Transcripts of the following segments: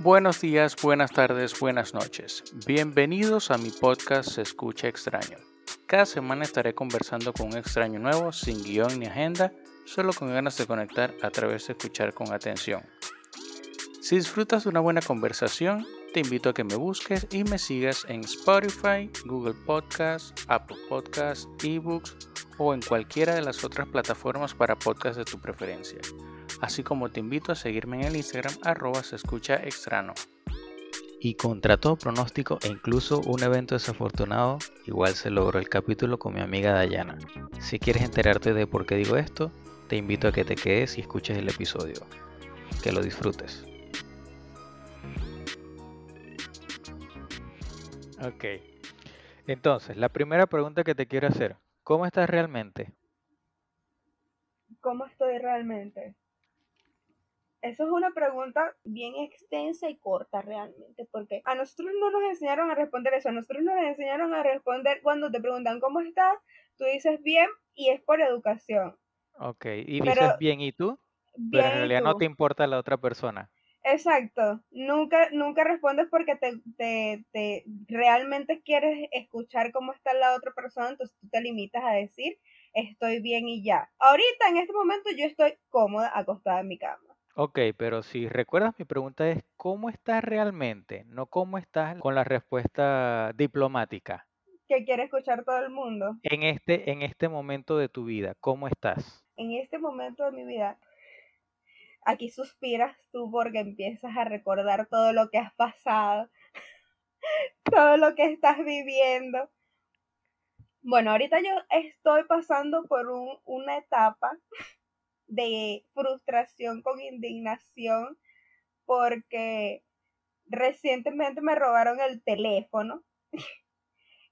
Buenos días, buenas tardes, buenas noches. Bienvenidos a mi podcast Se Escucha Extraño. Cada semana estaré conversando con un extraño nuevo, sin guion ni agenda, solo con ganas de conectar a través de escuchar con atención. Si disfrutas de una buena conversación, te invito a que me busques y me sigas en Spotify, Google Podcasts, Apple Podcasts, eBooks o en cualquiera de las otras plataformas para podcasts de tu preferencia. Así como te invito a seguirme en el Instagram arroba se escucha extrano. Y contra todo pronóstico e incluso un evento desafortunado, igual se logró el capítulo con mi amiga Dayana. Si quieres enterarte de por qué digo esto, te invito a que te quedes y escuches el episodio. Que lo disfrutes. Ok. Entonces, la primera pregunta que te quiero hacer, ¿cómo estás realmente? ¿Cómo estoy realmente? Eso es una pregunta bien extensa y corta realmente, porque a nosotros no nos enseñaron a responder eso, a nosotros nos enseñaron a responder cuando te preguntan cómo estás, tú dices bien y es por educación. Ok, y dices bien y tú, pero en realidad no te importa la otra persona. Exacto, nunca, nunca respondes porque te, te, te, realmente quieres escuchar cómo está la otra persona, entonces tú te limitas a decir estoy bien y ya. Ahorita, en este momento, yo estoy cómoda acostada en mi cama. Ok, pero si recuerdas, mi pregunta es, ¿cómo estás realmente? No cómo estás con la respuesta diplomática. Que quiere escuchar todo el mundo. En este, en este momento de tu vida, ¿cómo estás? En este momento de mi vida, aquí suspiras tú porque empiezas a recordar todo lo que has pasado, todo lo que estás viviendo. Bueno, ahorita yo estoy pasando por una etapa de frustración con indignación porque recientemente me robaron el teléfono.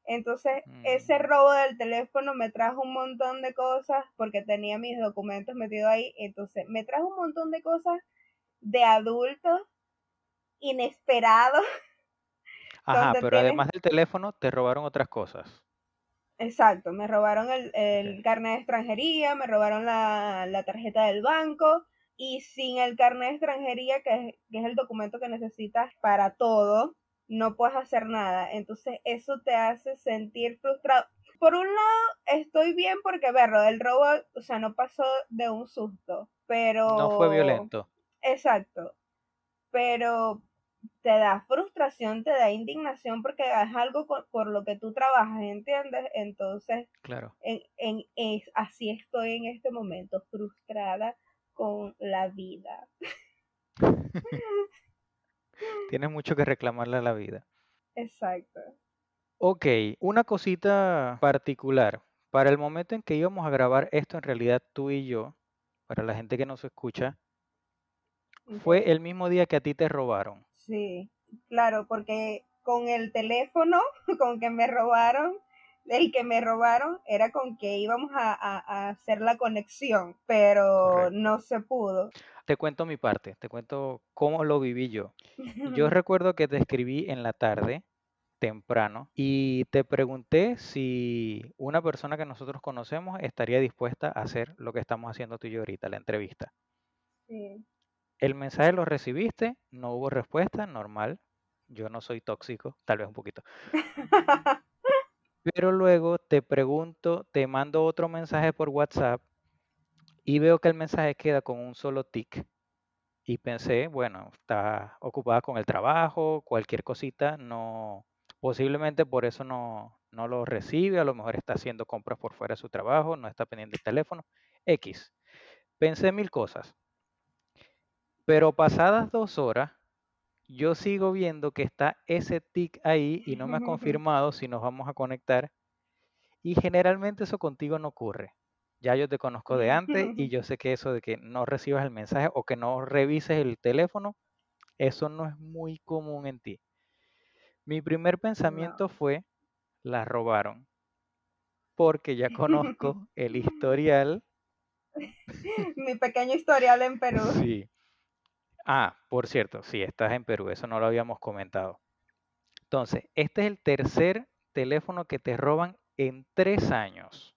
Entonces, ese mm. robo del teléfono me trajo un montón de cosas porque tenía mis documentos metidos ahí. Entonces, me trajo un montón de cosas de adultos inesperados. Ajá, pero además del teléfono, te robaron otras cosas. Exacto, me robaron el, carnet de extranjería, me robaron la, tarjeta del banco y sin el carnet de extranjería, que es, que es el documento que necesitas para todo, no puedes hacer nada. Entonces eso te hace sentir frustrado. Por un lado, estoy bien porque, verlo, el robo, o sea, no pasó de un susto, pero... No fue violento. Exacto. Pero te da frustración, te da indignación porque es algo por, lo que tú trabajas, ¿entiendes? Entonces, claro. En, en, es, así estoy en este momento, frustrada con la vida. Tienes mucho que reclamarle a la vida. Exacto. Ok, una cosita particular. Para el momento en que íbamos a grabar esto, en realidad tú y yo, para la gente que nos escucha, fue el mismo día que a ti te robaron. Sí, claro, porque con el teléfono con que me robaron, el que me robaron era con que íbamos a, hacer la conexión, pero no se pudo. Te cuento mi parte, te cuento cómo lo viví yo. Yo recuerdo que te escribí en la tarde, temprano, y te pregunté si una persona que nosotros conocemos estaría dispuesta a hacer lo que estamos haciendo tú y yo ahorita, la entrevista. Sí. El mensaje lo recibiste, no hubo respuesta, normal. Yo no soy tóxico, tal vez un poquito. Pero luego te pregunto, te mando otro mensaje por WhatsApp y veo que el mensaje queda con un solo tic. Y pensé, bueno, está ocupada con el trabajo, cualquier cosita, no, posiblemente por eso no, no lo recibe, a lo mejor está haciendo compras por fuera de su trabajo, no está pendiente del teléfono, X. Pensé mil cosas. Pero pasadas dos horas, yo sigo viendo que está ese tic ahí y no me ha confirmado si nos vamos a conectar. Y generalmente eso contigo no ocurre. Ya yo te conozco de antes y yo sé que eso de que no recibas el mensaje o que no revises el teléfono, eso no es muy común en ti. Mi primer pensamiento fue, la robaron. Porque ya conozco el historial. Mi pequeño historial en Perú. Sí. Ah, por cierto, sí, estás en Perú, eso no lo habíamos comentado. Entonces, este es el tercer teléfono que te roban en tres años.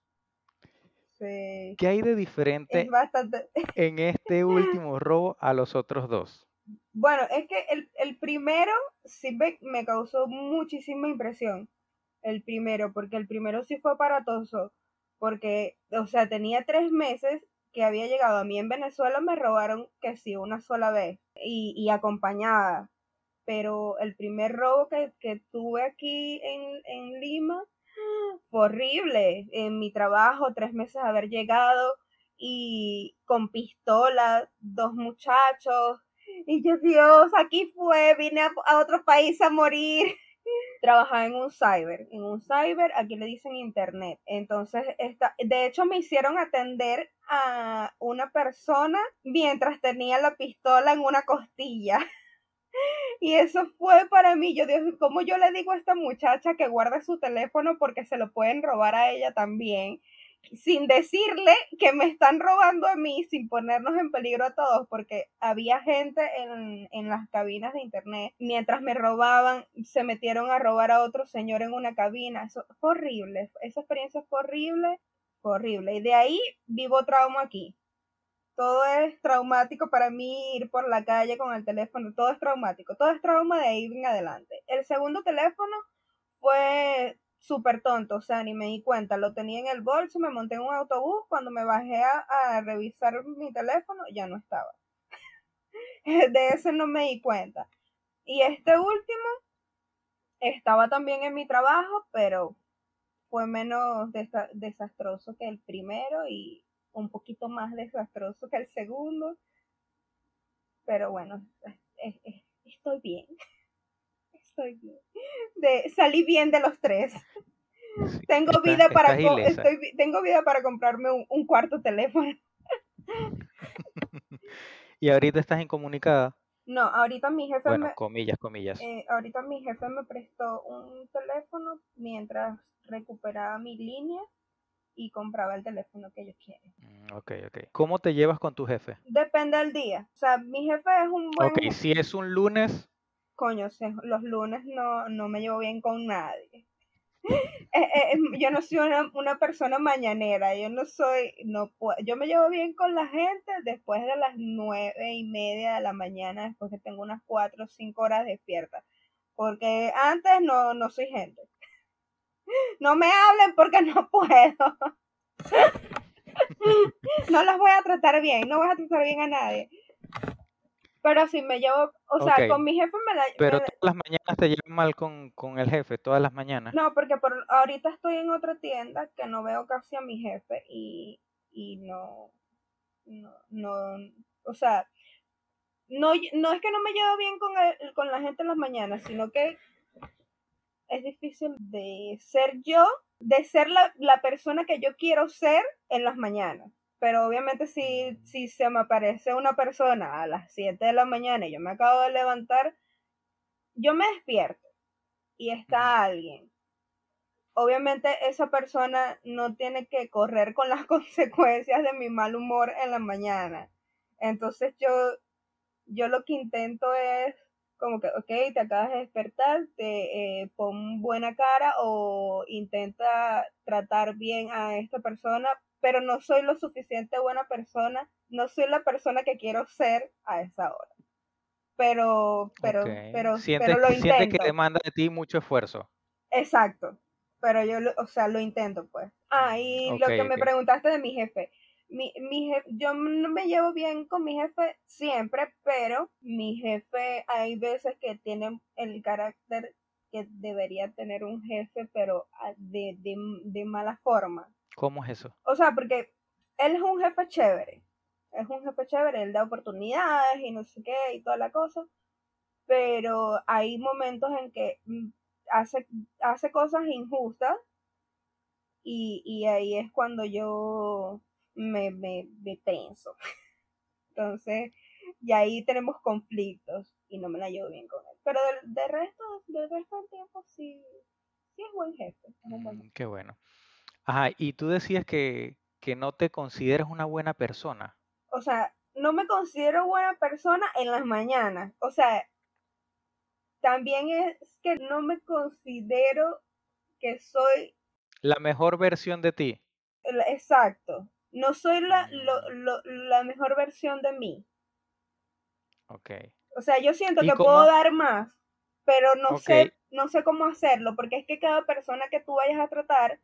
Sí. ¿Qué hay de diferente en este último robo a los otros dos? Bueno, es que el, el primero sí me, me, causó muchísima impresión. El primero, porque el primero sí fue aparatoso. Porque, o sea, tenía tres meses que había llegado a mí en Venezuela, me robaron que sí, una sola vez. Y, y acompañada. Pero el primer robo que, que tuve aquí en, en Lima fue horrible. En mi trabajo, tres meses haber llegado y con pistola, dos muchachos. Y yo, Dios, aquí fue, vine a otro país a morir. Trabajaba en un cyber, en un cyber, aquí le dicen internet. Entonces, esta, de hecho, me hicieron atender a una persona mientras tenía la pistola en una costilla. Y eso fue para mí, yo Dios, ¿cómo yo le digo a esta muchacha que guarde su teléfono porque se lo pueden robar a ella también? Sin decirle que me están robando a mí, sin ponernos en peligro a todos, porque había gente en, en, las cabinas de internet. Mientras me robaban, se metieron a robar a otro señor en una cabina. Eso fue horrible. Esa experiencia fue horrible, horrible. Y de ahí vivo trauma aquí. Todo es traumático para mí ir por la calle con el teléfono. Todo es traumático. Todo es trauma de ahí en adelante. El segundo teléfono fue súper tonto, o sea, ni me di cuenta, lo tenía en el bolso, me monté en un autobús, cuando me bajé a, revisar mi teléfono, ya no estaba. De ese no me di cuenta. Y este último estaba también en mi trabajo, pero fue menos desa desastroso que el primero y un poquito más desastroso que el segundo. Pero bueno, estoy bien bien. De, salí bien de los tres. Sí, tengo está, vida para estoy, tengo vida para comprarme un, un cuarto teléfono. ¿Y ahorita estás incomunicada? No, ahorita mi jefe bueno, me, comillas, comillas. Eh, ahorita mi jefe me prestó un teléfono mientras recuperaba mi línea y compraba el teléfono que yo quiero. Mm, ok, ok. ¿Cómo te llevas con tu jefe? Depende del día. O sea, mi jefe es un buen... Ok, si es un lunes, coño, los lunes no, no me llevo bien con nadie. Eh, eh, yo no soy una, una, persona mañanera, yo no soy, no yo me llevo bien con la gente después de las nueve y media de la mañana, después que tengo unas cuatro o cinco horas despierta, porque antes no, no soy gente. No me hablen porque no puedo. No los voy a tratar bien, no voy a tratar bien a nadie. Pero si me llevo, o sea, con mi jefe me la... pero me- todas las mañanas te llevas mal con, con el jefe, todas las mañanas. no, porque por ahorita estoy en otra tienda que no veo casi a mi jefe y, y no, no, no, o sea, no, no es que no me llevo bien con, el- con la gente en las mañanas, sino que es difícil de ser yo, de ser la, la persona que yo quiero ser en las mañanas. Pero obviamente si, si se me aparece una persona a las 7 de la mañana y yo me acabo de levantar, yo me despierto y está alguien. Obviamente esa persona no tiene que correr con las consecuencias de mi mal humor en la mañana. Entonces yo, yo lo que intento es como que, ok, te acabas de despertar, te eh, pon buena cara o intenta tratar bien a esta persona, pero no soy lo suficiente buena persona, no soy la persona que quiero ser a esa hora. Pero, pero, pero, Sientes, pero lo sientes que intento. demanda de ti mucho esfuerzo. Exacto. Pero yo, lo- o sea, lo intento, pues. Ah, y Ok, lo que me preguntaste de mi jefe. Mi, mi jefe, yo no me llevo bien con mi jefe siempre, pero mi jefe hay veces que tiene el carácter que debería tener un jefe, pero ah, de, de, de mala forma. ¿Cómo es eso? O sea, porque él es un jefe chévere. Es un jefe chévere, él da oportunidades y no sé qué y toda la cosa. Pero hay momentos en que mm, hace, hace cosas injustas y, y ahí es cuando yo me, me, me penso. Entonces, y ahí tenemos conflictos y no me la llevo bien con él. Pero del, del resto, del resto del tiempo sí, sí es buen jefe. Es un buen Mm, qué bueno. Ajá, y tú decías que, que no te consideras una buena persona. O sea, no me considero buena persona en las mañanas. O sea, también es que no me considero que soy La mejor versión de ti. exacto. No soy la, lo, Mm, lo, la mejor versión de mí. ok. O sea, yo siento ¿Y que cómo? puedo dar más, pero no sé, no sé cómo hacerlo, porque es que cada persona que tú vayas a tratar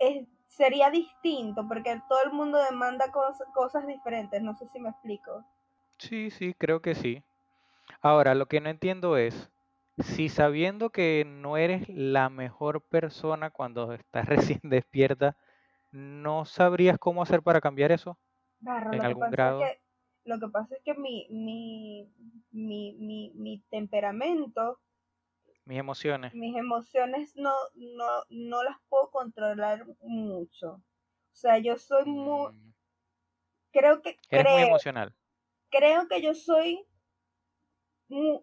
es, sería distinto, porque todo el mundo demanda cos- cosas diferentes, no sé si me explico. Sí, sí, creo que sí. Ahora, lo que no entiendo es, si sabiendo que no eres la mejor persona cuando estás recién despierta, ¿no sabrías cómo hacer para cambiar eso Barro, en lo que algún es grado? que, lo que pasa es que mi, mi, mi, mi, mi temperamento, Mis emociones. mis emociones no, no, no las puedo controlar mucho. O sea, yo soy muy, Mm, creo que, Eres muy creo, emocional. creo que yo soy,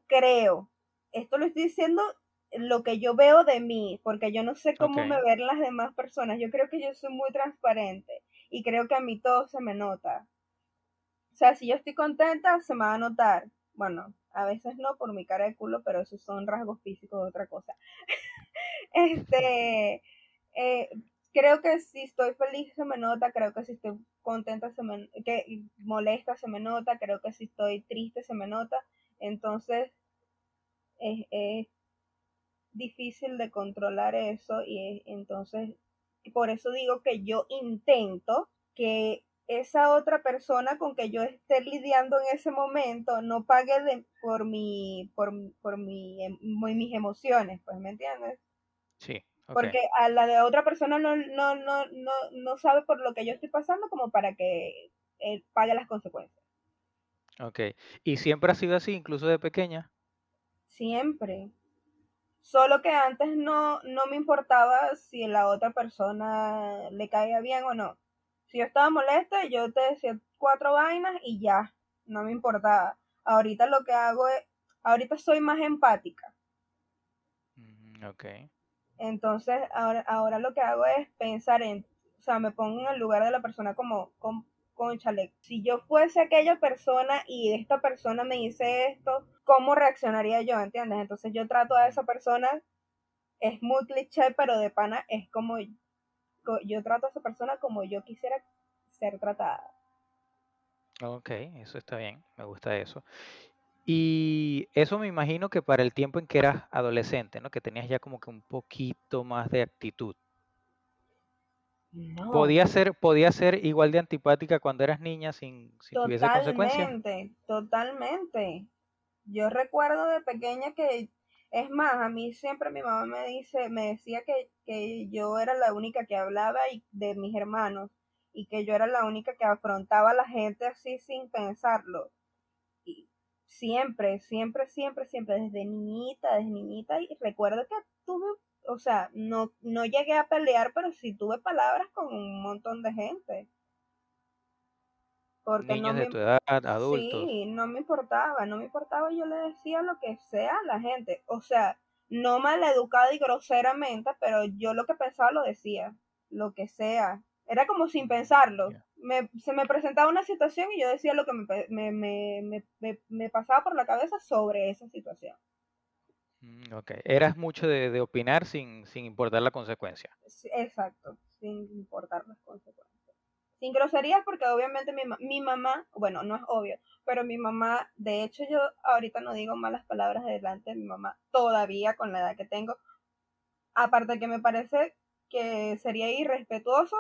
creo, esto lo estoy diciendo lo que yo veo de mí, porque yo no sé cómo me ven las demás personas. Yo creo que yo soy muy transparente y creo que a mí todo se me nota. O sea, si yo estoy contenta, se me va a notar. Bueno, a veces no por mi cara de culo, pero esos son rasgos físicos de otra cosa. Este, eh, creo que si estoy feliz se me nota, creo que si estoy contenta se me, que molesta se me nota, creo que si estoy triste se me nota. Entonces, es, es difícil de controlar eso y es- entonces, por eso digo que yo intento que esa otra persona con que yo esté lidiando en ese momento no pague de, por mi por, por mi, em- mis emociones, pues, ¿me entiendes? Sí. Porque a la de otra persona no, no, no, no, no sabe por lo que yo estoy pasando como para que él pague las consecuencias. Ok. ¿Y siempre ha sido así, incluso de pequeña? Siempre. Solo que antes no, no me importaba si la otra persona le caía bien o no. Si yo estaba molesta, yo te decía cuatro vainas y ya, no me importaba. Ahorita lo que hago es, ahorita soy más empática. Mm, Ok. Entonces, ahora, ahora lo que hago es pensar en, o sea, me pongo en el lugar de la persona como, con, conchale, si yo fuese aquella persona y esta persona me dice esto, ¿cómo reaccionaría yo? ¿Entiendes? Entonces yo trato a esa persona, es muy cliché, pero de pana es como, yo trato a esa persona como yo quisiera ser tratada. Ok, eso está bien, me gusta eso. Y eso me imagino que para el tiempo en que eras adolescente, ¿no? Que tenías ya como que un poquito más de actitud. No, ¿Podía ser, podía ser igual de antipática cuando eras niña sin, sin que hubiese consecuencias? totalmente, totalmente. Yo recuerdo de pequeña que, es más, a mí siempre mi mamá me dice, me decía que, que yo era la única que hablaba y, de mis hermanos y que yo era la única que afrontaba a la gente así sin pensarlo. Y siempre, siempre, siempre, siempre, desde niñita, desde niñita, y recuerdo que tuve, o sea, no, no llegué a pelear, pero sí tuve palabras con un montón de gente. Porque no Niños de me, tu edad, adultos. Sí, no me importaba, no me importaba, yo le decía lo que sea a la gente, o sea, no maleducada y groseramente, pero yo lo que pensaba lo decía, lo que sea, era como sin pensarlo, me, se me presentaba una situación y yo decía lo que me, me, me, pasaba por la cabeza sobre esa situación. Mm, ok. Eras mucho de, de opinar sin, sin importar la consecuencia. Exacto, sin importar las consecuencias. Sin groserías porque obviamente mi, mi mamá, bueno, no es obvio, pero mi mamá, de hecho yo ahorita no digo malas palabras delante de mi mamá, todavía con la edad que tengo, aparte que me parece que sería irrespetuoso,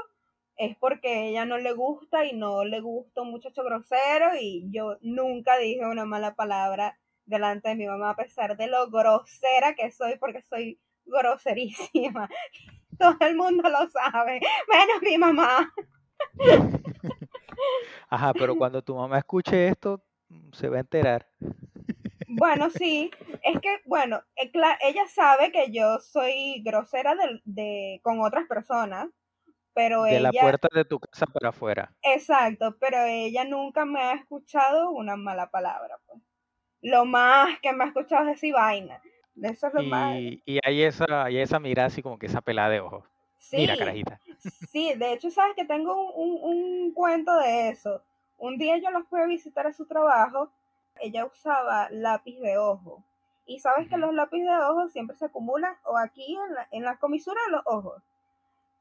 es porque ella no le gusta y no le gusta un muchacho grosero y yo nunca dije una mala palabra delante de mi mamá a pesar de lo grosera que soy porque soy groserísima. Todo el mundo lo sabe, menos mi mamá. Ajá, pero cuando tu mamá escuche esto, se va a enterar. Bueno, sí, es que, bueno, eh, ella sabe que yo soy grosera de, de- con otras personas, pero De la puerta de tu casa para afuera. exacto, pero ella nunca me ha escuchado una mala palabra, pues. Lo más que me ha escuchado es decir vaina. Eso es lo más, Y, y hay esa, hay esa mirada así como que esa pelada de ojos. Mira, sí, carajita. sí, de hecho, sabes que tengo un, un- un cuento de eso. Un día yo la fui a visitar a su trabajo, ella usaba lápiz de ojo. Y sabes que los lápices de ojo siempre se acumulan o aquí en la, en la comisura de los ojos.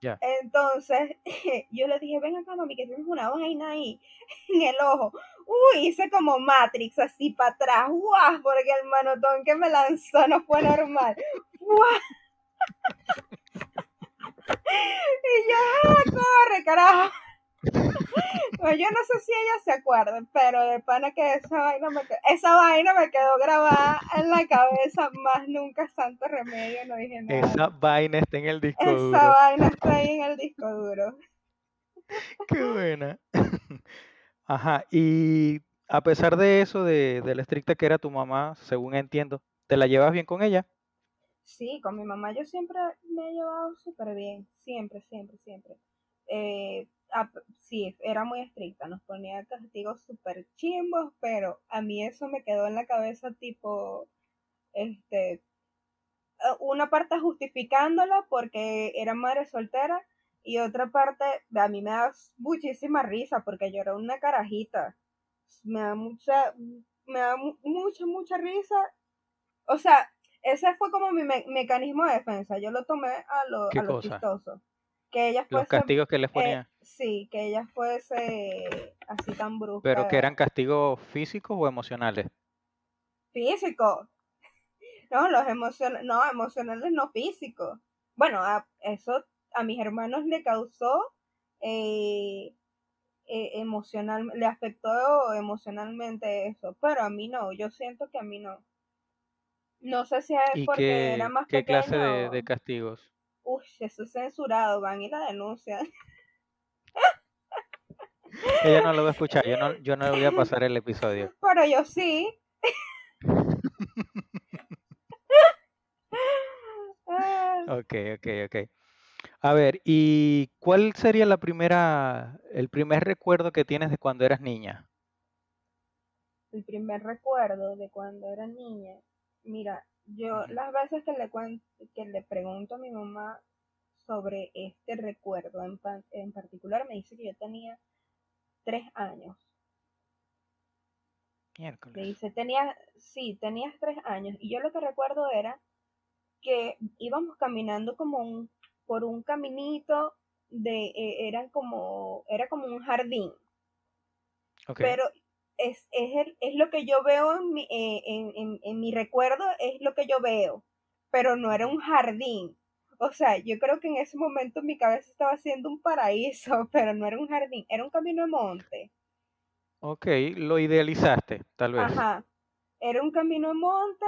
Ya. Entonces, yo le dije, ven acá, mami, que tienes una vaina ahí en el ojo. Uy, hice como Matrix, así para atrás. ¡Guau! Porque el manotón que me lanzó no fue normal. ¡Guau! Y yo, ¡ah, corre, carajo! Pues yo no sé si ella se acuerda, pero de pana que esa vaina me quedó, esa vaina me quedó grabada en la cabeza, más nunca santo remedio, no dije nada. Esa vaina está en el disco Esa duro. vaina está ahí en el disco duro. Qué buena. Ajá, y a pesar de eso, de, de la estricta que era tu mamá, según entiendo, ¿te la llevas bien con ella? Sí, con mi mamá yo siempre me he llevado súper bien, siempre, siempre, siempre. Eh, sí, era muy estricta, nos ponía castigos súper chimbos, pero a mí eso me quedó en la cabeza tipo, este, eh, una parte justificándola porque era madre soltera y otra parte a mí me da muchísima risa porque yo era una carajita. Me da mucha, me da mu- mucha, mucha risa. O sea, ese fue como mi me- mecanismo de defensa. Yo lo tomé a lo, ¿Qué a lo chistoso. Que ella Los castigos que les eh, ponía, sí, que ella fuese así tan brusca. pero que eran castigos físicos o emocionales. físico. No, los emocionales, no, emocionales no físicos. Bueno, a, eso a mis hermanos le causó eh, eh, emocional, le afectó emocionalmente eso, pero a mí no, yo siento que a mí no. No sé si es ¿Y porque era qué, más qué clase de, castigos? Uy, eso es censurado, van y la denuncian. Ella no lo va a escuchar, yo no, yo no le voy a pasar el episodio. Pero yo sí. Ok, ok, ok. A ver, ¿y cuál sería la primera, el primer recuerdo que tienes de cuando eras niña? el primer recuerdo de cuando era niña, mira, yo las veces que le cuen- que le pregunto a mi mamá sobre este recuerdo en, en particular, me dice que yo tenía tres años. Le Miércoles. dice, tenía, sí, tenías tres años. Y yo lo que recuerdo era que íbamos caminando como un, por un caminito de, eh, eran como, era como un jardín. Ok. pero es, es, el, es lo que yo veo en mi, eh, en, en, en mi recuerdo, es lo que yo veo, pero no era un jardín. O sea, yo creo que en ese momento mi cabeza estaba haciendo un paraíso, pero no era un jardín, era un camino de monte. Ok, lo idealizaste, tal vez. Ajá, era un camino de monte,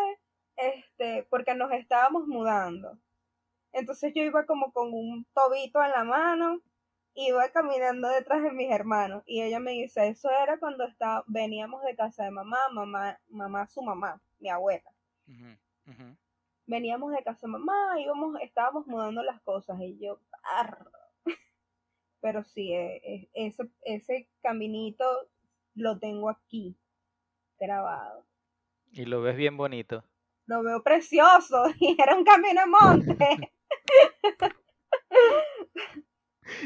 este, porque nos estábamos mudando. Entonces yo iba como con un tobito en la mano, iba caminando detrás de mis hermanos y ella me dice, eso era cuando está, veníamos de casa de mamá, mamá, mamá, su mamá, mi abuela. Veníamos de casa de mamá, íbamos, estábamos mudando las cosas y yo, pero sí, eh, eh, ese, ese caminito lo tengo aquí grabado. Y lo ves bien bonito. Lo veo precioso y era un camino de monte.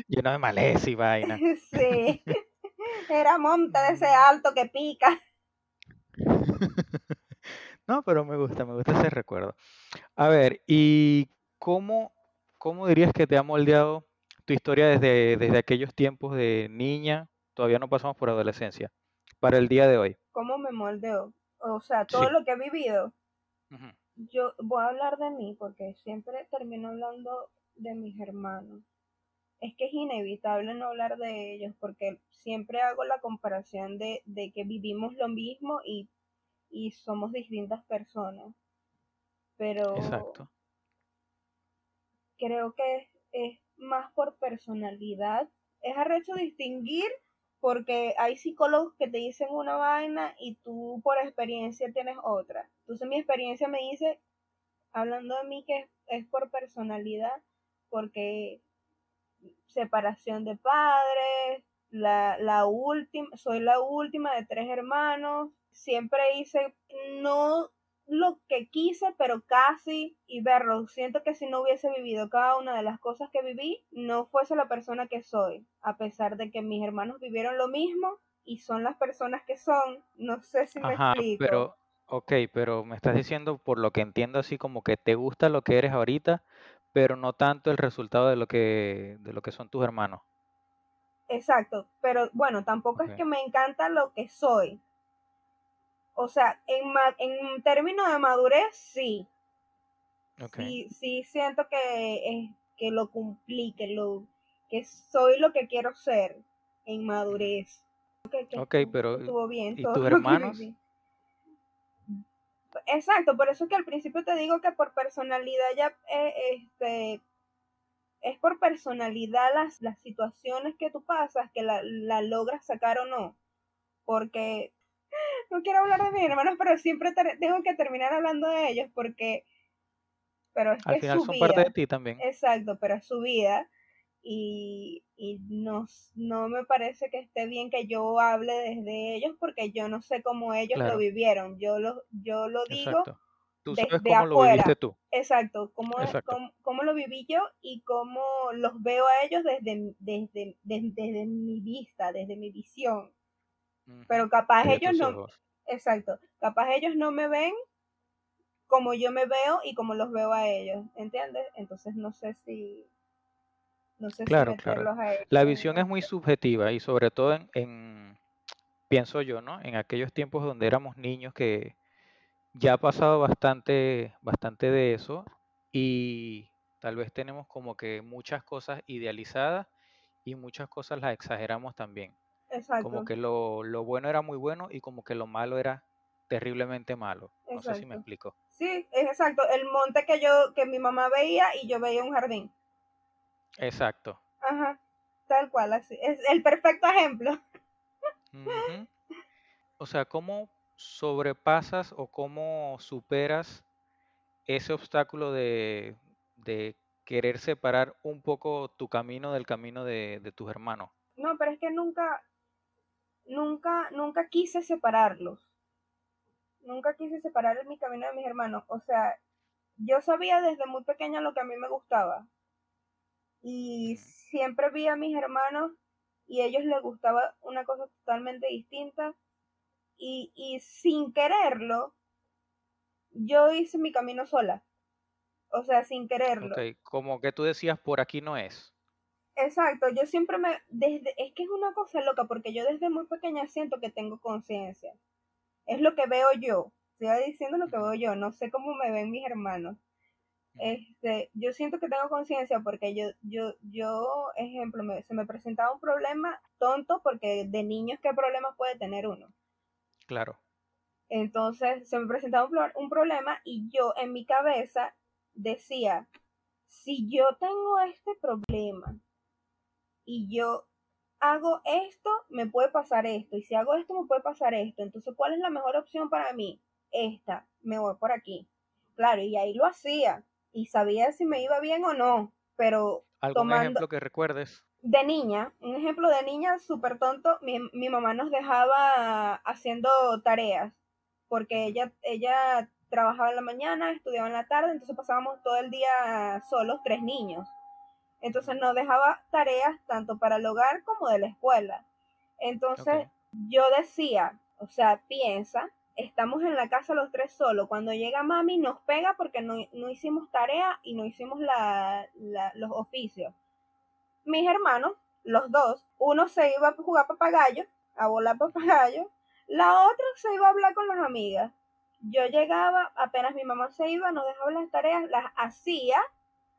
Lleno de maleza y vaina. sí, era monte de ese alto que pica. No, pero me gusta, me gusta ese recuerdo. A ver, ¿y cómo, cómo dirías que te ha moldeado tu historia desde, desde aquellos tiempos de niña, todavía no pasamos por adolescencia, para el día de hoy? ¿Cómo me moldeó? O sea, todo Sí. lo que he vivido. Yo voy a hablar de mí porque siempre termino hablando de mis hermanos. Es que es inevitable no hablar de ellos porque siempre hago la comparación de, de que vivimos lo mismo y, y somos distintas personas. Pero Exacto. creo que es, es más por personalidad. Es arrecho distinguir porque hay psicólogos que te dicen una vaina y tú por experiencia tienes otra. Entonces mi experiencia me dice, hablando de mí, que es, es por personalidad, porque separación de padres, la, la última, soy la última de tres hermanos, siempre hice no lo que quise, pero casi, y verlo, siento que si no hubiese vivido cada una de las cosas que viví, no fuese la persona que soy, a pesar de que mis hermanos vivieron lo mismo y son las personas que son, no sé si me Ajá, explico. pero, ok, pero me estás diciendo, por lo que entiendo, así como que te gusta lo que eres ahorita, pero no tanto el resultado de lo que, de lo que son tus hermanos. Exacto, pero bueno, tampoco es que me encanta lo que soy. O sea, en, en términos de madurez, sí. Sí, sí siento que, que lo cumplí, que, lo, que soy lo que quiero ser en madurez. ok, pero estuvo bien, ¿y tus hermanos? Exacto, por eso es que al principio te digo que por personalidad ya, eh, este, es por personalidad las, las situaciones que tú pasas, que la, la logras sacar o no. Porque no quiero hablar de mis hermanos, pero siempre tengo que terminar hablando de ellos porque pero es Al final son parte de ti también. Exacto, pero es su vida y, y no, no me parece que esté bien que yo hable desde ellos porque yo no sé cómo ellos lo vivieron. Yo lo, yo lo digo Tú sabes cómo lo viviste tú. Exacto, cómo, Cómo, lo viví yo y cómo los veo a ellos desde, desde, desde, mi vista, desde mi visión. Pero capaz ellos no... Exacto, capaz ellos no me ven como yo me veo y como los veo a ellos, ¿entiendes? Entonces no sé si... No sé claro, claro. La visión es muy subjetiva y sobre todo en, pienso yo, ¿no? En aquellos tiempos donde éramos niños que ya ha pasado bastante, bastante de eso y tal vez tenemos como que muchas cosas idealizadas y muchas cosas las exageramos también. Exacto. Como que lo, lo bueno era muy bueno y como que lo malo era terriblemente malo. No sé si me explico. Sí, es exacto. El monte que yo, que mi mamá veía y yo veía un jardín. Exacto. Ajá. Tal cual, así. Es el perfecto ejemplo. O sea, ¿cómo sobrepasas o cómo superas ese obstáculo de, de querer separar un poco tu camino del camino de, de tus hermanos? No, pero es que nunca, nunca, nunca quise separarlos nunca quise separar mi camino de mis hermanos. O sea, yo sabía desde muy pequeña lo que a mí me gustaba. Y siempre vi a mis hermanos y a ellos les gustaba una cosa totalmente distinta. Y, y sin quererlo, yo hice mi camino sola. O sea, sin quererlo. como que tú decías, por aquí no es. Exacto, yo siempre me, desde, es que es una cosa loca, porque yo desde muy pequeña siento que tengo conciencia es lo que veo yo. Estoy diciendo lo que veo yo, no sé cómo me ven mis hermanos. Este, yo siento que tengo conciencia porque yo, yo, yo, ejemplo, se me presentaba un problema tonto porque de niños qué problemas puede tener uno. Claro. Entonces se me presentaba un, un problema y yo en mi cabeza decía, si yo tengo este problema y yo hago esto, me puede pasar esto. Y si hago esto, me puede pasar esto. Entonces, ¿cuál es la mejor opción para mí? Esta, me voy por aquí. Claro, y ahí lo hacía. Y sabía si me iba bien o no. Pero ¿Algún ejemplo que recuerdes? De niña, un ejemplo de niña súper tonto, mi, mi, mamá nos dejaba haciendo tareas, porque ella, ella trabajaba en la mañana, estudiaba en la tarde, entonces pasábamos todo el día solos, tres niños. Entonces nos dejaba tareas tanto para el hogar como de la escuela. Entonces yo decía, o sea, piensa, estamos en la casa los tres solos. Cuando llega mami nos pega porque no, hicimos tarea y no hicimos los oficios. Mis hermanos, los dos, uno se iba a jugar papagayo, a volar papagayo, la otra se iba a hablar con las amigas. Yo llegaba, apenas mi mamá se iba, nos dejaba las tareas, las hacía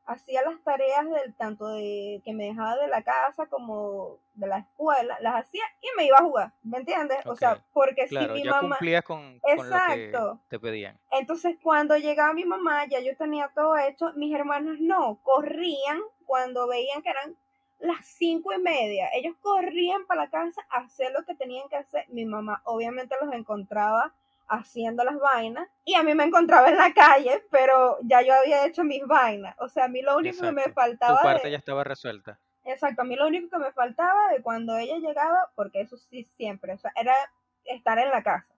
hacía las tareas del tanto de que me dejaba de la casa como de la escuela, las hacía y me iba a jugar, ¿me entiendes? O sea, porque si mi ya mamá cumplía con, Exacto. lo que te pedían. Entonces, cuando llegaba mi mamá, ya yo tenía todo hecho, mis hermanos no, corrían cuando veían que eran las cinco y media, ellos corrían para la casa a hacer lo que tenían que hacer, mi mamá obviamente los encontraba haciendo las vainas y a mí me encontraba en la calle, pero ya yo había hecho mis vainas. O sea, a mí lo único que me faltaba... Tu parte ya estaba resuelta. Exacto, a mí lo único que me faltaba de cuando ella llegaba, porque eso sí siempre, o sea, era estar en la casa.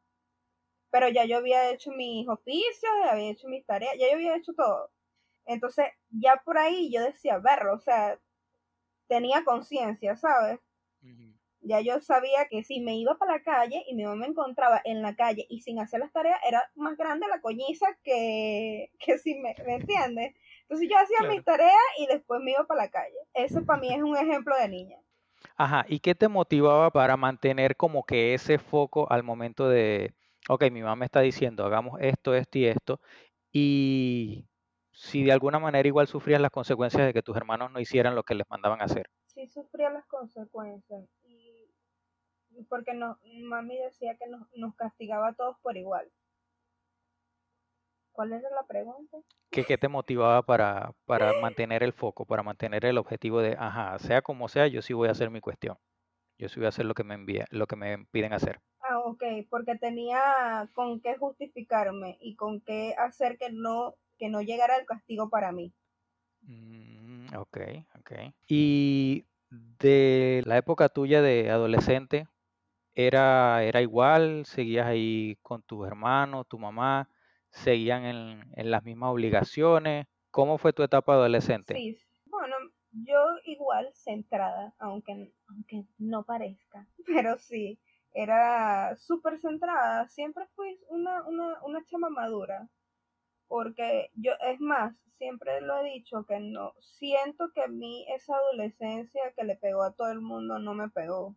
Pero ya yo había hecho mis oficios, había hecho mis tareas, ya yo había hecho todo. Entonces, ya por ahí yo decía, verlo, o sea, tenía conciencia, ¿sabes? Ya yo sabía que si me iba para la calle y mi mamá me encontraba en la calle y sin hacer las tareas, era más grande la coñiza que, que si me, ¿me entiendes? Entonces yo hacía Claro. mis tareas y después me iba para la calle. Eso para mí es un ejemplo de niña. Ajá, ¿y qué te motivaba para mantener como que ese foco al momento de, ok, mi mamá me está diciendo, hagamos esto, esto y esto, y si de alguna manera igual sufrías las consecuencias de que tus hermanos no hicieran lo que les mandaban a hacer? Sí sufría las consecuencias. Porque no, mami decía que nos, nos castigaba a todos por igual. ¿Cuál era la pregunta? ¿Qué, qué te motivaba para, para mantener el foco, para mantener el objetivo de, ajá, sea como sea, yo sí voy a hacer mi cuestión, yo sí voy a hacer lo que me envía, lo que me piden hacer? Ah, ok, porque tenía con qué justificarme y con qué hacer que no, que no llegara el castigo para mí. Mm, ok, ok. Y de la época tuya de adolescente, ¿era, era igual? ¿Seguías ahí con tus hermanos, tu mamá? ¿Seguían en, en las mismas obligaciones? ¿Cómo fue tu etapa adolescente? Bueno, yo igual centrada, aunque, aunque no parezca, pero sí, era súper centrada. Siempre fui una, una, una chama madura, porque yo, es más, siempre lo he dicho, que no, siento que a mí esa adolescencia que le pegó a todo el mundo no me pegó.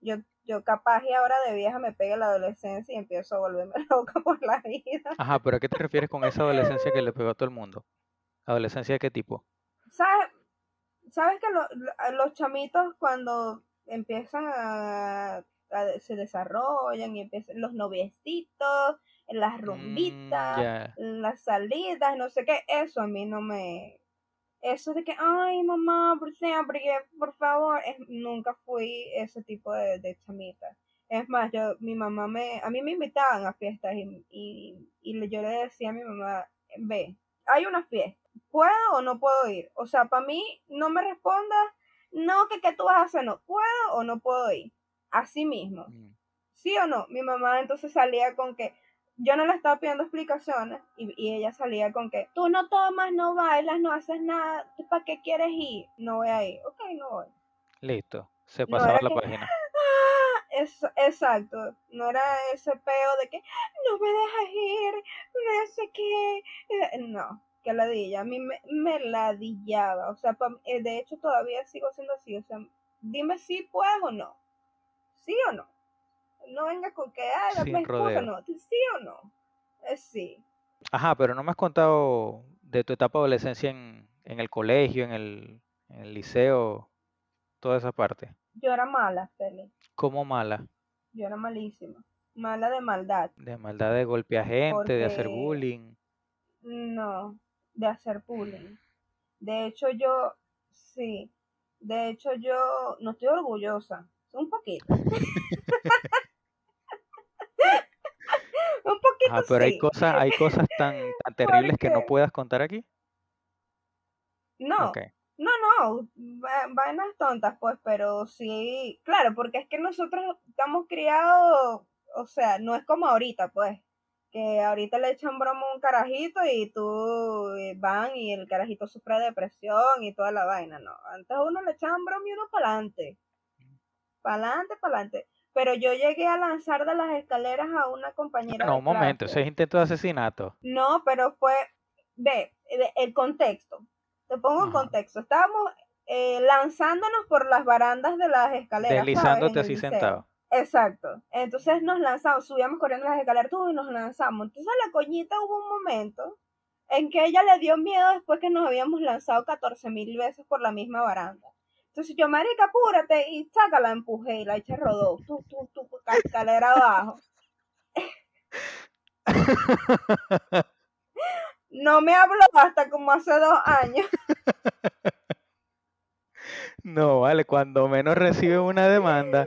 Yo, yo capaz y ahora de vieja me pegue la adolescencia y empiezo a volverme loca por la vida. Ajá, pero ¿a qué te refieres con esa adolescencia que le pegó a todo el mundo? ¿Adolescencia de qué tipo? ¿Sabes? ¿Sabes que lo- lo- los chamitos cuando empiezan a, a- se desarrollan y empiezan los noviecitos, las Mm, rumbitas, las salidas, no sé qué, eso a mí no me... Eso de que, ay mamá, por siempre, que, por favor, es- nunca fui ese tipo de, de chamita. Es más, yo, mi mamá me, a mí me invitaban a fiestas y, y, y yo le decía a mi mamá, ve, hay una fiesta, ¿puedo o no puedo ir? O sea, para mí, no me respondas, no, que qué tú vas a hacer, no, ¿puedo o no puedo ir? Así mismo. Mm, ¿Sí o no? Mi mamá entonces salía con que yo no le estaba pidiendo explicaciones y, y ella salía con que tú no tomas, no bailas, no haces nada, ¿tú para qué quieres ir? No voy a ir. Ok, no voy. Listo, se pasaba la que, página. ah, es, exacto, no era ese peo de que no me dejas ir, no sé qué. Eh, No, que ladilla, a mí me, me ladillaba. O sea, pa- eh, de hecho todavía sigo siendo así. O sea, dime si puedes o no. ¿Sí o no? No venga con que, ah, Sin me excusa, rodeo. no. ¿Sí o no? Eh, sí. Ajá, pero no me has contado de tu etapa de adolescencia en, en el colegio, en el, en el liceo, toda esa parte. Yo era mala, Feli. ¿Cómo mala? Yo era malísima. Mala de maldad. De maldad de golpear gente, de hacer bullying. no, de hacer bullying. De hecho, yo, sí. De hecho, yo no estoy orgullosa. Un poquito. Ajá, pero hay cosas, hay cosas tan, tan terribles que no puedas contar aquí. no, no, no, va- vainas tontas, pues, pero sí, claro, porque es que nosotros estamos criados, o sea, no es como ahorita, pues, que ahorita le echan broma a un carajito y tú eh, van y el carajito sufre depresión y toda la vaina, no. Antes uno le echaban broma y uno para adelante, para adelante, para adelante. Pero yo llegué a lanzar de las escaleras a una compañera No, de un momento, ese es intento de asesinato. No, pero fue, ve, el contexto. Te pongo en contexto. Estábamos eh, lanzándonos por las barandas de las escaleras, Deslizándote así sentado. Exacto. Entonces nos lanzamos, subíamos corriendo las escaleras tú y nos lanzamos. Entonces la coñita hubo un momento en que ella le dio miedo después que nos habíamos lanzado 14 mil veces por la misma baranda. Entonces yo, marica, apúrate y saca, la empujé y la eché rodó. Tú, tú, tú, escalera abajo. No me habló hasta como hace dos años. No, vale, cuando menos recibe una demanda.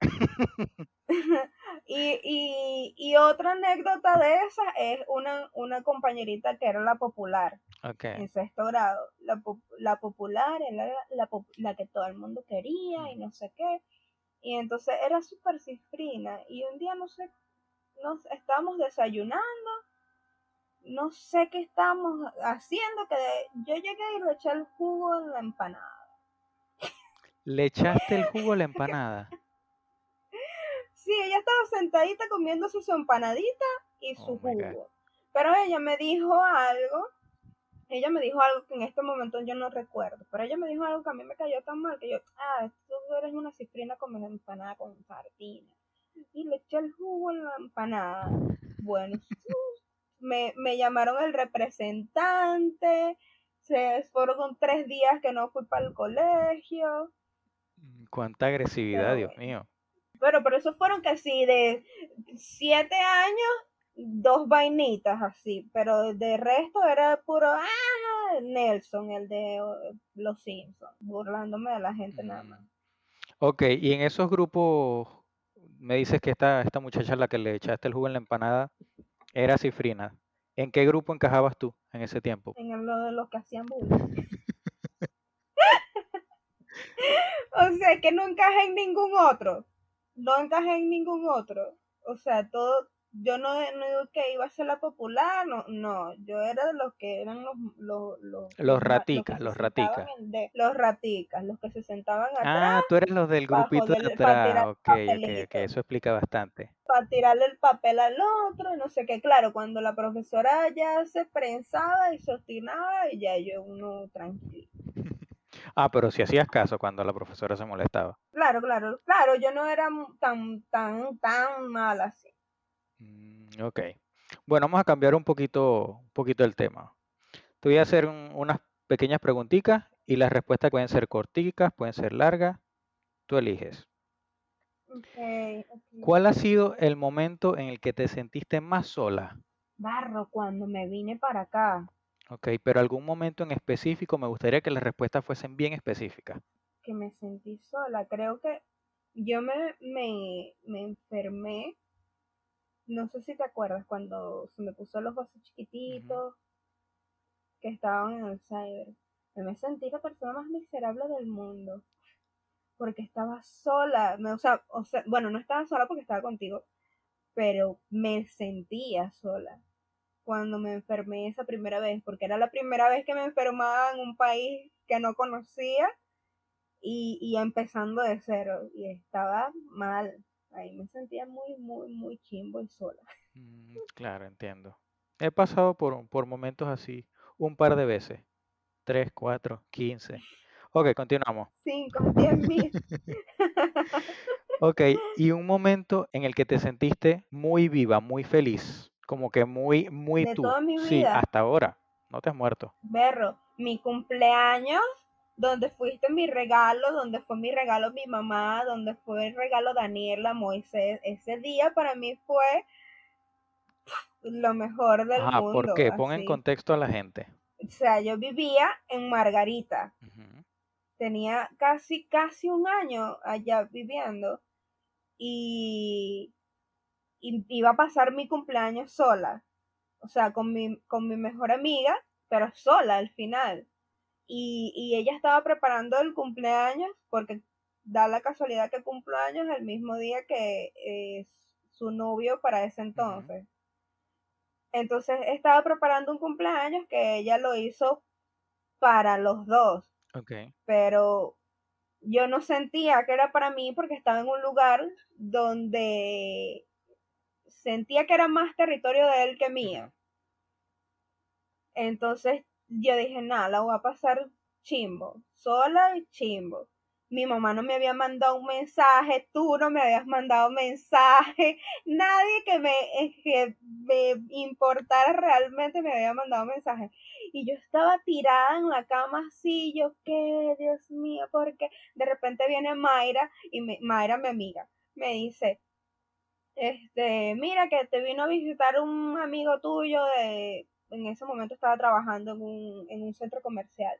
y, y, y otra anécdota de esa es una, una compañerita que era la popular Ok. en sexto grado. La, la popular era la, la que todo el mundo quería y no sé qué. Y entonces era súper cifrina. Y un día, no sé, nos estábamos desayunando. No sé qué estábamos haciendo. Que de- yo llegué y le eché el jugo en la empanada. Le echaste el jugo a la empanada. Sentadita comiéndose su empanadita y Oh su God. jugo. Pero ella me dijo algo ella me dijo algo que en este momento yo no recuerdo, pero ella me dijo algo que a mí me cayó tan mal que yo, ah, tú eres una cifrina con empanada con sardina. Y le eché el jugo en la empanada. Bueno, me, me llamaron el representante, se fueron tres días que no fui para el colegio. Mm, Cuánta agresividad, Dios mío. Pero por eso fueron que sí, de siete años, dos vainitas así, pero de resto era puro, ah, Nelson, el de Los Simpsons, burlándome de la gente nada más. Ok, y en esos grupos me dices que esta, esta muchacha a la que le echaste el jugo en la empanada era cifrina. ¿En qué grupo encajabas tú en ese tiempo? En lo de los que hacían bullying. o sea, que no encajé en ningún otro. No encajé en ningún otro. O sea, todo, yo no, no que iba a ser la popular, no, no, yo era de los que eran los los, los, los raticas, los, raticas. De, los raticas, los que se sentaban atrás. Ah, tú eres los del grupito de atrás, ok, ok, ok, eso explica bastante. Para tirarle el papel al otro, no sé qué, claro, cuando la profesora ya se prensaba y se obstinaba, y ya yo uno tranquilo. Ah, pero si hacías caso cuando la profesora se molestaba. Claro, claro, claro, yo no era tan, tan, tan mal así. Mm, ok. Bueno, vamos a cambiar un poquito, un poquito el tema. Te voy a hacer un, unas pequeñas preguntitas y las respuestas pueden ser corticas, pueden ser largas. Tú eliges. Okay, okay. ¿Cuál ha sido el momento en el que te sentiste más sola? Barro, cuando me vine para acá. Ok, pero algún momento en específico me gustaría que las respuestas fuesen bien específicas. Que me sentí sola. Creo que yo me, me, me enfermé no sé si te acuerdas cuando se me puso los ojos chiquititos, que estaban en el cyber. Me sentí la persona más miserable del mundo. Porque estaba sola. Me, o, sea, o sea, bueno, no estaba sola porque estaba contigo, pero me sentía sola cuando me enfermé esa primera vez, porque era la primera vez que me enfermaba en un país que no conocía y, y empezando de cero. Y estaba mal, ahí me sentía muy, muy, muy chimbo y sola. Mm, claro, entiendo. He pasado por, por momentos así un par de veces. Tres, cuatro, quince. Ok, continuamos. Cinco, diez mil. ok, y un momento en el que te sentiste muy viva, muy feliz, como que muy, muy de tú. Toda mi vida. Sí, hasta ahora. No te has muerto. Berro, mi cumpleaños donde fuiste mi regalo, donde fue mi regalo mi mamá, donde fue el regalo Daniela, Moisés, ese día para mí fue lo mejor del Ajá, mundo. ¿por qué? Pon en contexto a la gente. O sea, yo vivía en Margarita. Tenía casi, casi un año allá viviendo y, y iba a pasar mi cumpleaños sola. O sea, con mi, con mi mejor amiga, pero sola al final y, y, ella estaba preparando el cumpleaños porque da la casualidad que cumplo años el mismo día que eh, su novio para ese entonces. Uh -huh. Entonces estaba preparando un cumpleaños que ella lo hizo para los dos. Okay. Pero yo no sentía que era para mí porque estaba en un lugar donde sentía que era más territorio de él que mío. Entonces yo dije, nada, la voy a pasar chimbo, sola y chimbo. Mi mamá no me había mandado un mensaje, tú no me habías mandado mensaje, nadie que me, que me importara realmente me había mandado mensaje. Y yo estaba tirada en la cama así, yo qué, Dios mío, porque de repente viene Mayra, y me, Mayra, mi amiga, me dice, este, mira que te vino a visitar un amigo tuyo de, en ese momento estaba trabajando en un, en un centro comercial.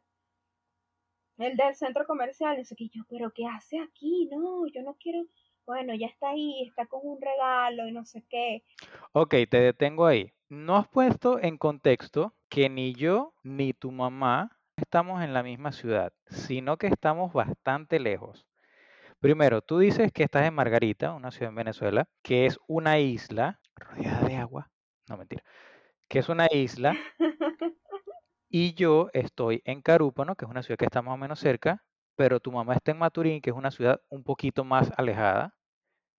El del centro comercial, dice que yo, pero ¿qué hace aquí? No, yo no quiero, bueno, ya está ahí, está con un regalo y no sé qué. Ok, te detengo ahí. No has puesto en contexto que ni yo ni tu mamá estamos en la misma ciudad, sino que estamos bastante lejos. Primero, tú dices que estás en Margarita, una ciudad en Venezuela, que es una isla rodeada de agua. No, mentira que es una isla, y yo estoy en Carúpano, que es una ciudad que está más o menos cerca, pero tu mamá está en Maturín, que es una ciudad un poquito más alejada.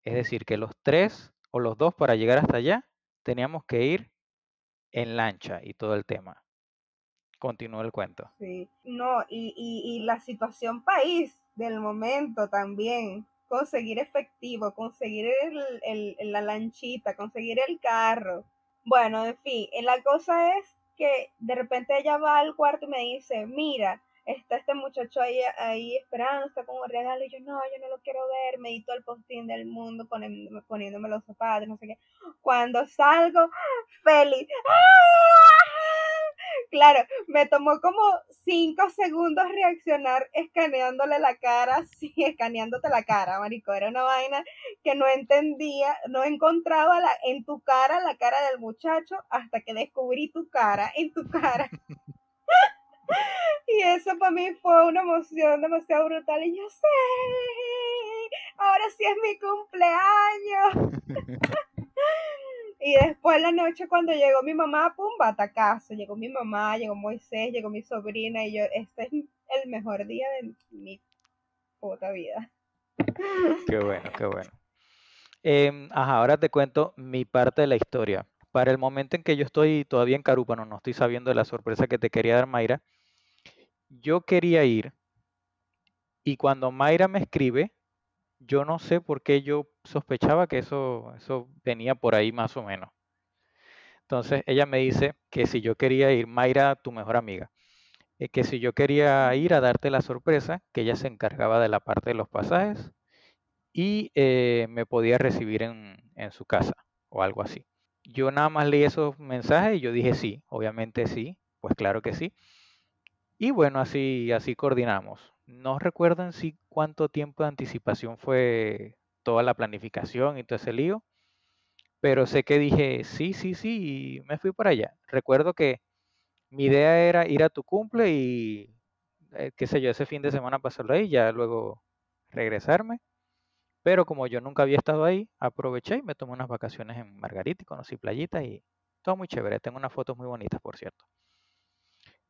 Es decir, que los tres o los dos para llegar hasta allá teníamos que ir en lancha y todo el tema. Continúa el cuento. Sí, no, y, y, y la situación país del momento también, conseguir efectivo, conseguir el, el, la lanchita, conseguir el carro. Bueno, en fin, la cosa es que de repente ella va al cuarto y me dice, mira, está este muchacho ahí, ahí esperando, está como regalo, y yo no, yo no lo quiero ver, me todo el postín del mundo poniéndome, poniéndome los zapatos, no sé qué. Cuando salgo, feliz. Claro, me tomó como cinco segundos reaccionar escaneándole la cara, sí, escaneándote la cara, marico. Era una vaina que no entendía, no encontraba la, en tu cara la cara del muchacho hasta que descubrí tu cara en tu cara. Y eso para mí fue una emoción demasiado brutal. Y yo sé, ahora sí es mi cumpleaños. y después la noche cuando llegó mi mamá, pum, batacazo. Llegó mi mamá, llegó Moisés, llegó mi sobrina y yo, este es el mejor día de mi puta vida. Qué bueno, qué bueno. Ajá, ahora te cuento mi parte de la historia. Para el momento en que yo estoy todavía en Carúpano, no estoy sabiendo de la sorpresa que te quería dar Mayra, yo quería ir y cuando Mayra me escribe, yo no sé por qué yo sospechaba que eso, eso venía por ahí más o menos. Entonces ella me dice que si yo quería ir, Mayra, tu mejor amiga, eh, que si yo quería ir a darte la sorpresa, que ella se encargaba de la parte de los pasajes y eh, me podía recibir en, en su casa o algo así. Yo nada más leí esos mensajes y yo dije sí, obviamente sí, pues claro que sí. Y bueno, así, así coordinamos. No recuerdo en sí cuánto tiempo de anticipación fue toda la planificación y todo ese lío, pero sé que dije sí, sí, sí, y me fui para allá. Recuerdo que mi idea era ir a tu cumple y, eh, qué sé yo, ese fin de semana pasarlo ahí, ya luego regresarme. Pero como yo nunca había estado ahí, aproveché y me tomé unas vacaciones en Margarita y conocí playitas y todo muy chévere. Tengo unas fotos muy bonitas, por cierto.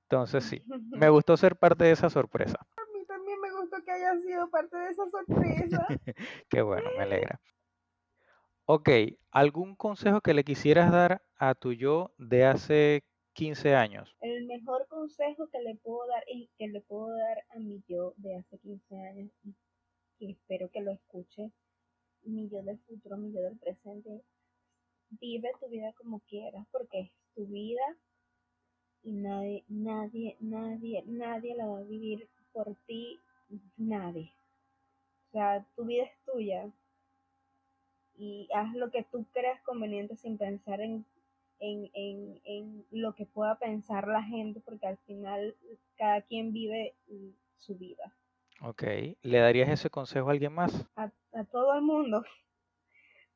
Entonces sí, me gustó ser parte de esa sorpresa. A mí también me gustó que haya sido parte de esa sorpresa. Qué bueno, me alegra. Ok, ¿algún consejo que le quisieras dar a tu yo de hace 15 años? El mejor consejo que le puedo dar y que le puedo dar a mi yo de hace 15 años y espero que lo escuche mi yo del futuro, mi yo del presente, vive tu vida como quieras porque es tu vida y nadie, nadie, nadie, nadie la va a vivir por ti, nadie. O sea, tu vida es tuya y haz lo que tú creas conveniente sin pensar en, en, en, en lo que pueda pensar la gente, porque al final cada quien vive su vida. Ok, ¿le darías ese consejo a alguien más? A, a todo el mundo,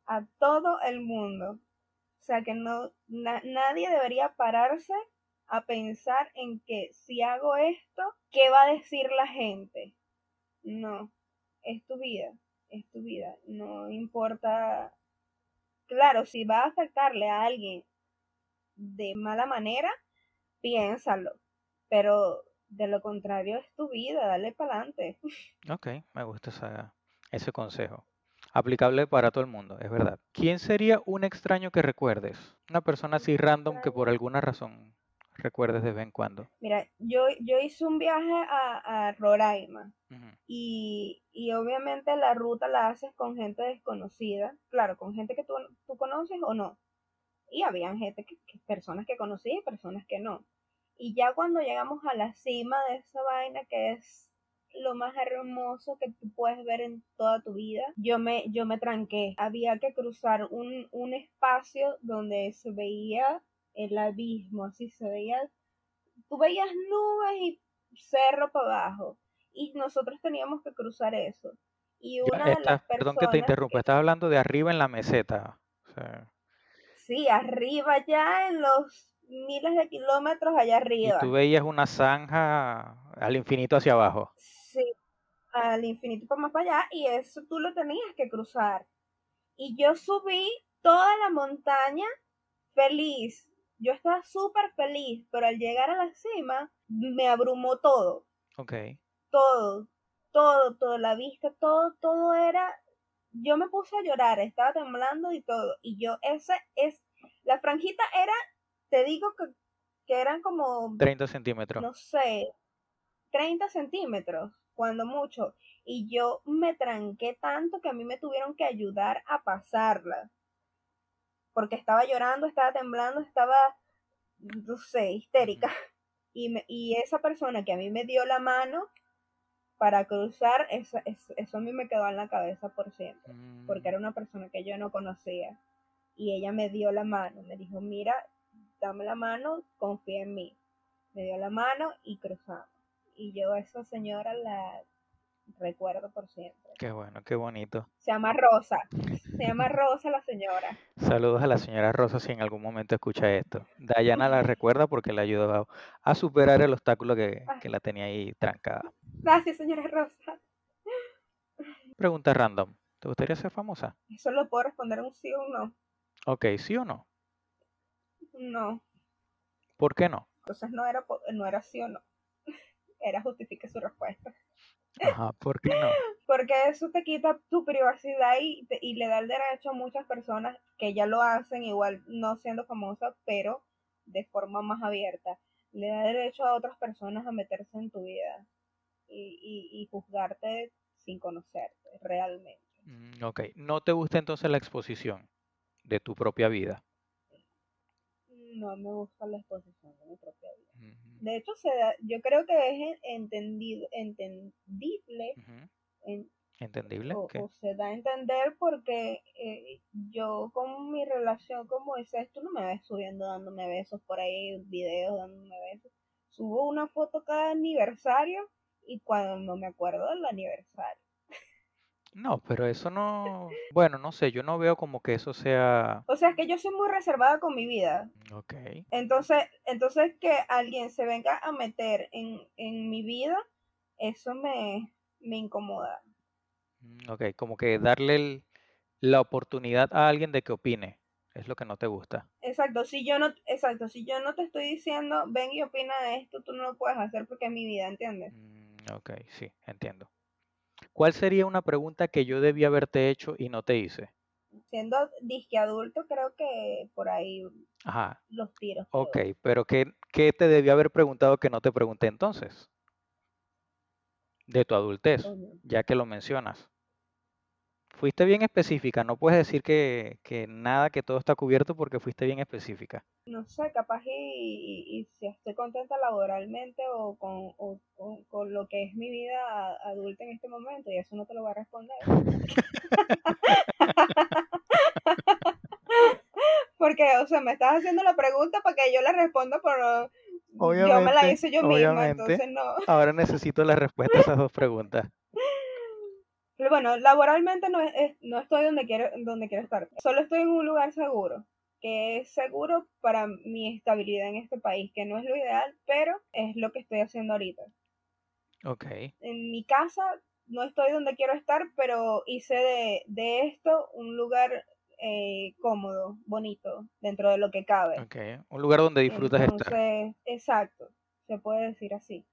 a todo el mundo. O sea, que no, na, nadie debería pararse a pensar en que si hago esto, ¿qué va a decir la gente? No, es tu vida, es tu vida. No importa, claro, si va a afectarle a alguien de mala manera, piénsalo, pero de lo contrario es tu vida, dale para adelante. Ok, me gusta esa, ese consejo. Aplicable para todo el mundo, es verdad. ¿Quién sería un extraño que recuerdes? Una persona así random que por alguna razón recuerdes de vez en cuando? Mira, yo, yo hice un viaje a, a Roraima uh -huh. y, y, obviamente la ruta la haces con gente desconocida, claro, con gente que tú, tú conoces o no. Y habían gente, que, que, personas que conocí y personas que no. Y ya cuando llegamos a la cima de esa vaina que es lo más hermoso que tú puedes ver en toda tu vida, yo me, yo me tranqué. Había que cruzar un, un espacio donde se veía el abismo, así se veía, tú veías nubes y cerro para abajo, y nosotros teníamos que cruzar eso. Y una ya, de las personas perdón que te interrumpa, estás hablando de arriba en la meseta. O sea, sí, arriba ya en los miles de kilómetros allá arriba. y tú veías una zanja al infinito hacia abajo. Sí, al infinito para más para allá, y eso tú lo tenías que cruzar. Y yo subí toda la montaña feliz, yo estaba súper feliz, pero al llegar a la cima me abrumó todo. Ok. Todo, todo, todo, la vista, todo, todo era... Yo me puse a llorar, estaba temblando y todo. Y yo, ese es... La franjita era, te digo que que eran como, 30 centímetros. no sé, 30 centímetros, cuando mucho. Y yo me tranqué tanto que a mí me tuvieron que ayudar a pasarla. Porque estaba llorando, estaba temblando, estaba, no sé, histérica. Y, me, y esa persona que a mí me dio la mano para cruzar, eso, eso, eso a mí me quedó en la cabeza por siempre. Porque Mm, era una persona que yo no conocía. Y ella me dio la mano, me dijo, mira, dame la mano, confía en mí. Me dio la mano y cruzamos. Y yo a esa señora la recuerdo por siempre. Qué bueno, qué bonito. Se llama Rosa. Se llama Rosa la señora. Saludos a la señora Rosa si en algún momento escucha esto. Dayana la recuerda porque le ayudó a, a superar el obstáculo que, Ah. que la tenía ahí trancada. Gracias, señora Rosa. Pregunta random. ¿Te gustaría ser famosa? Eso lo puedo responder un sí o un no. Ok, ¿sí o no? No. ¿Por qué no? Entonces no era, no era sí o no. Era justifique su respuesta. Ajá, ¿por qué no? Porque eso te quita tu privacidad y, te- y le da el derecho a muchas personas que ya lo hacen, igual no siendo famosa, pero de forma más abierta. Le da derecho a otras personas a meterse en tu vida y, y, y juzgarte sin conocerte realmente. Mm, ok, ¿no te gusta entonces la exposición de tu propia vida? No me gusta la exposición de mi propia vida. De hecho, se da- yo creo que es en- entendido, entendible en- ¿Entendible? o, Ok. o se da a entender porque eh, yo con mi relación como dices tú no me ves subiendo dándome besos por ahí, videos dándome besos. Subo una foto cada aniversario y cuando no me acuerdo del aniversario. No, pero eso no... Bueno, no sé, yo no veo como que eso sea... O sea, es que yo soy muy reservada con mi vida. Ok. Entonces, entonces que alguien se venga a meter en, en mi vida, eso me, me incomoda. Mm, Ok, como que darle el- la oportunidad a alguien de que opine. Es lo que no te gusta. Exacto, si yo no, exacto, si yo no te estoy diciendo, ven y opina de esto, tú no lo puedes hacer porque es mi vida, ¿entiendes? Mm, ok, sí, entiendo. ¿Cuál sería una pregunta que yo debía haberte hecho y no te hice? Siendo disque adulto, creo que por ahí Ajá, los tiros. ok, creo. pero ¿qué, qué te debía haber preguntado que no te pregunté entonces? De tu adultez, ya que lo mencionas. Fuiste bien específica, no puedes decir que, que nada, que todo está cubierto porque fuiste bien específica. No sé, capaz y, y- y si estoy contenta laboralmente o con, o- o con lo que es mi vida adulta en este momento, y eso no te lo voy a responder. Porque, o sea, me estás haciendo la pregunta para que yo la responda, pero yo me la Obviamente, hice yo misma, obviamente. entonces no. Ahora necesito la respuesta a esas dos preguntas. Pero bueno, laboralmente no, es- no estoy donde quiero, donde quiero estar. Solo estoy en un lugar seguro, que es seguro para mi estabilidad en este país, que no es lo ideal, pero es lo que estoy haciendo ahorita. Ok, En mi casa no estoy donde quiero estar, pero hice de, de esto un lugar eh, cómodo, bonito, dentro de lo que cabe. ok. Un lugar donde disfrutas estar. Entonces, exacto, se puede decir así.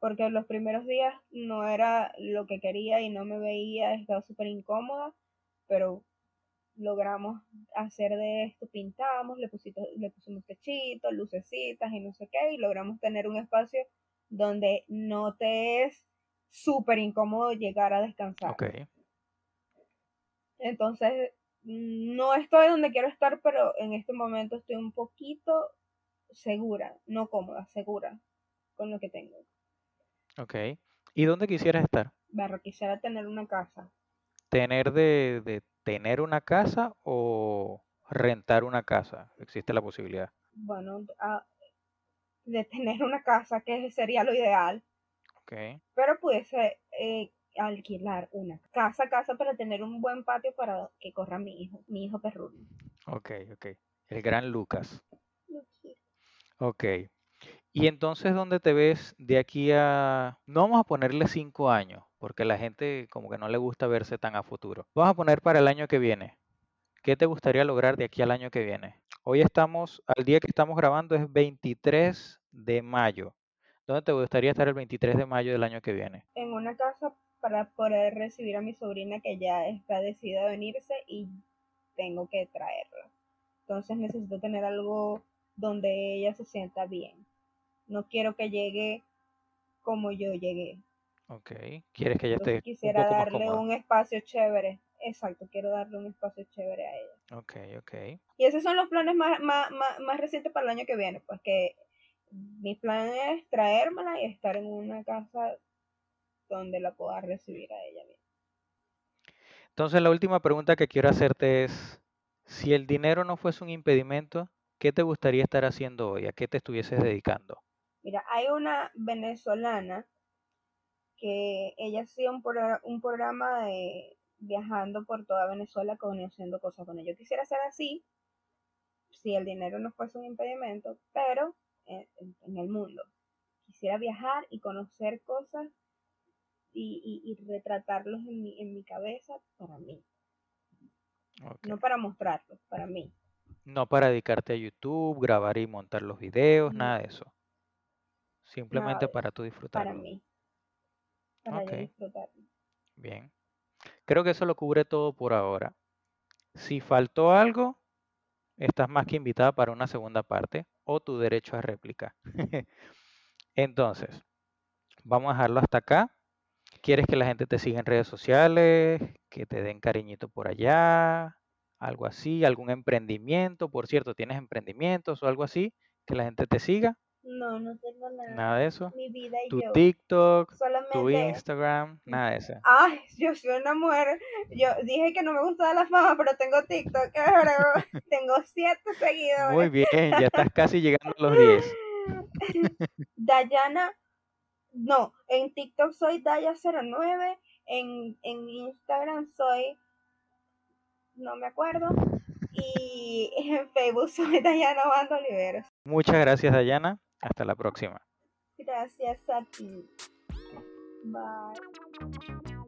Porque los primeros días no era lo que quería y no me veía, estaba súper incómoda, pero logramos hacer de esto, pintamos, le, pusito- le pusimos techitos, lucecitas y no sé qué, y logramos tener un espacio donde no te es súper incómodo llegar a descansar. Ok, Entonces, no estoy donde quiero estar, pero en este momento estoy un poquito segura, no cómoda, segura con lo que tengo. Ok. ¿Y dónde quisieras estar? Barro, quisiera tener una casa. ¿Tener de, de tener una casa o rentar una casa? Existe la posibilidad. Bueno, a- de tener una casa, que sería lo ideal, Ok, pero pudiese eh, alquilar una casa, casa para tener un buen patio para que corra mi hijo, mi hijo perruno. ok, ok. El gran Lucas. Ok. Y entonces, ¿dónde te ves de aquí a... No vamos a ponerle cinco años, porque la gente como que no le gusta verse tan a futuro. Vamos a poner para el año que viene. ¿Qué te gustaría lograr de aquí al año que viene? Hoy estamos, al día que estamos grabando es 23 de mayo. ¿Dónde te gustaría estar el 23 de mayo del año que viene? En una casa para poder recibir a mi sobrina que ya está decidida a venirse y tengo que traerla. Entonces necesito tener algo donde ella se sienta bien. No quiero que llegue como yo llegué. Ok. ¿Quieres que ella esté Entonces quisiera un poco más darle un espacio chévere. Exacto, quiero darle un espacio chévere a ella. Ok, ok. Y esos son los planes más, más, más, más recientes para el año que viene, pues que mi plan es traérmela y estar en una casa donde la pueda recibir a ella bien. Entonces la última pregunta que quiero hacerte es, si el dinero no fuese un impedimento, ¿qué te gustaría estar haciendo hoy? ¿A qué te estuvieses dedicando? Mira, hay una venezolana que ella hacía un, pro- un programa de viajando por toda Venezuela conociendo cosas. Bueno, yo quisiera ser así, si el dinero no fuese un impedimento, pero en, en- el mundo. Quisiera viajar y conocer cosas y, y- y retratarlos en mi, en mi cabeza para mí, no para mostrarlos, para mí. No para dedicarte a YouTube, grabar y montar los videos, nada de eso. Simplemente para tú Para disfrutarlo. mí, para yo disfrutarlo. Bien. Creo que eso lo cubre todo por ahora. Si faltó algo, estás más que invitada para una segunda parte o tu derecho a réplica. Entonces, vamos a dejarlo hasta acá. ¿Quieres que la gente te siga en redes sociales? Que te den cariñito por allá, algo así, algún emprendimiento. Por cierto, ¿tienes emprendimientos o algo así? Que la gente te siga. No, no tengo nada. Nada de eso. Mi vida y Tu yo. TikTok, tu Solamente Instagram, nada de eso. Ay, yo soy una mujer. Yo dije que no me gustaba la fama, pero tengo TikTok. ahora tengo siete seguidores. Muy bien, ya estás casi llegando a los 10. Dayana, no, en TikTok soy Daya09, en, en Instagram soy, no me acuerdo, y en Facebook soy Dayana Bando Oliveros. Muchas gracias, Dayana. Hasta la próxima. Gracias a ti. Bye.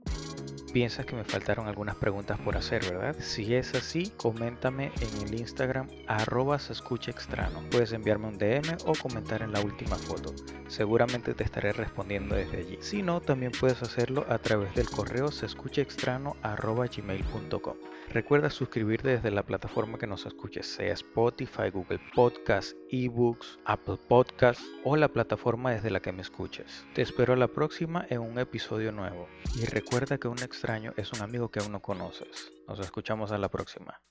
Piensas que me faltaron algunas preguntas por hacer, ¿verdad? Si es así, coméntame en el Instagram arroba se escucha extraño. Puedes enviarme un DM o comentar en la última foto. Seguramente te estaré respondiendo desde allí. Si no, también puedes hacerlo a través del correo se escucha extraño arroba gmail.com. Recuerda suscribirte desde la plataforma que nos escuches, sea Spotify, Google Podcast, eBooks, Apple Podcast o la plataforma desde la que me escuches. Te espero a la próxima en un episodio nuevo. Y recuerda que un extraño es un amigo que aún no conoces. Nos escuchamos a la próxima.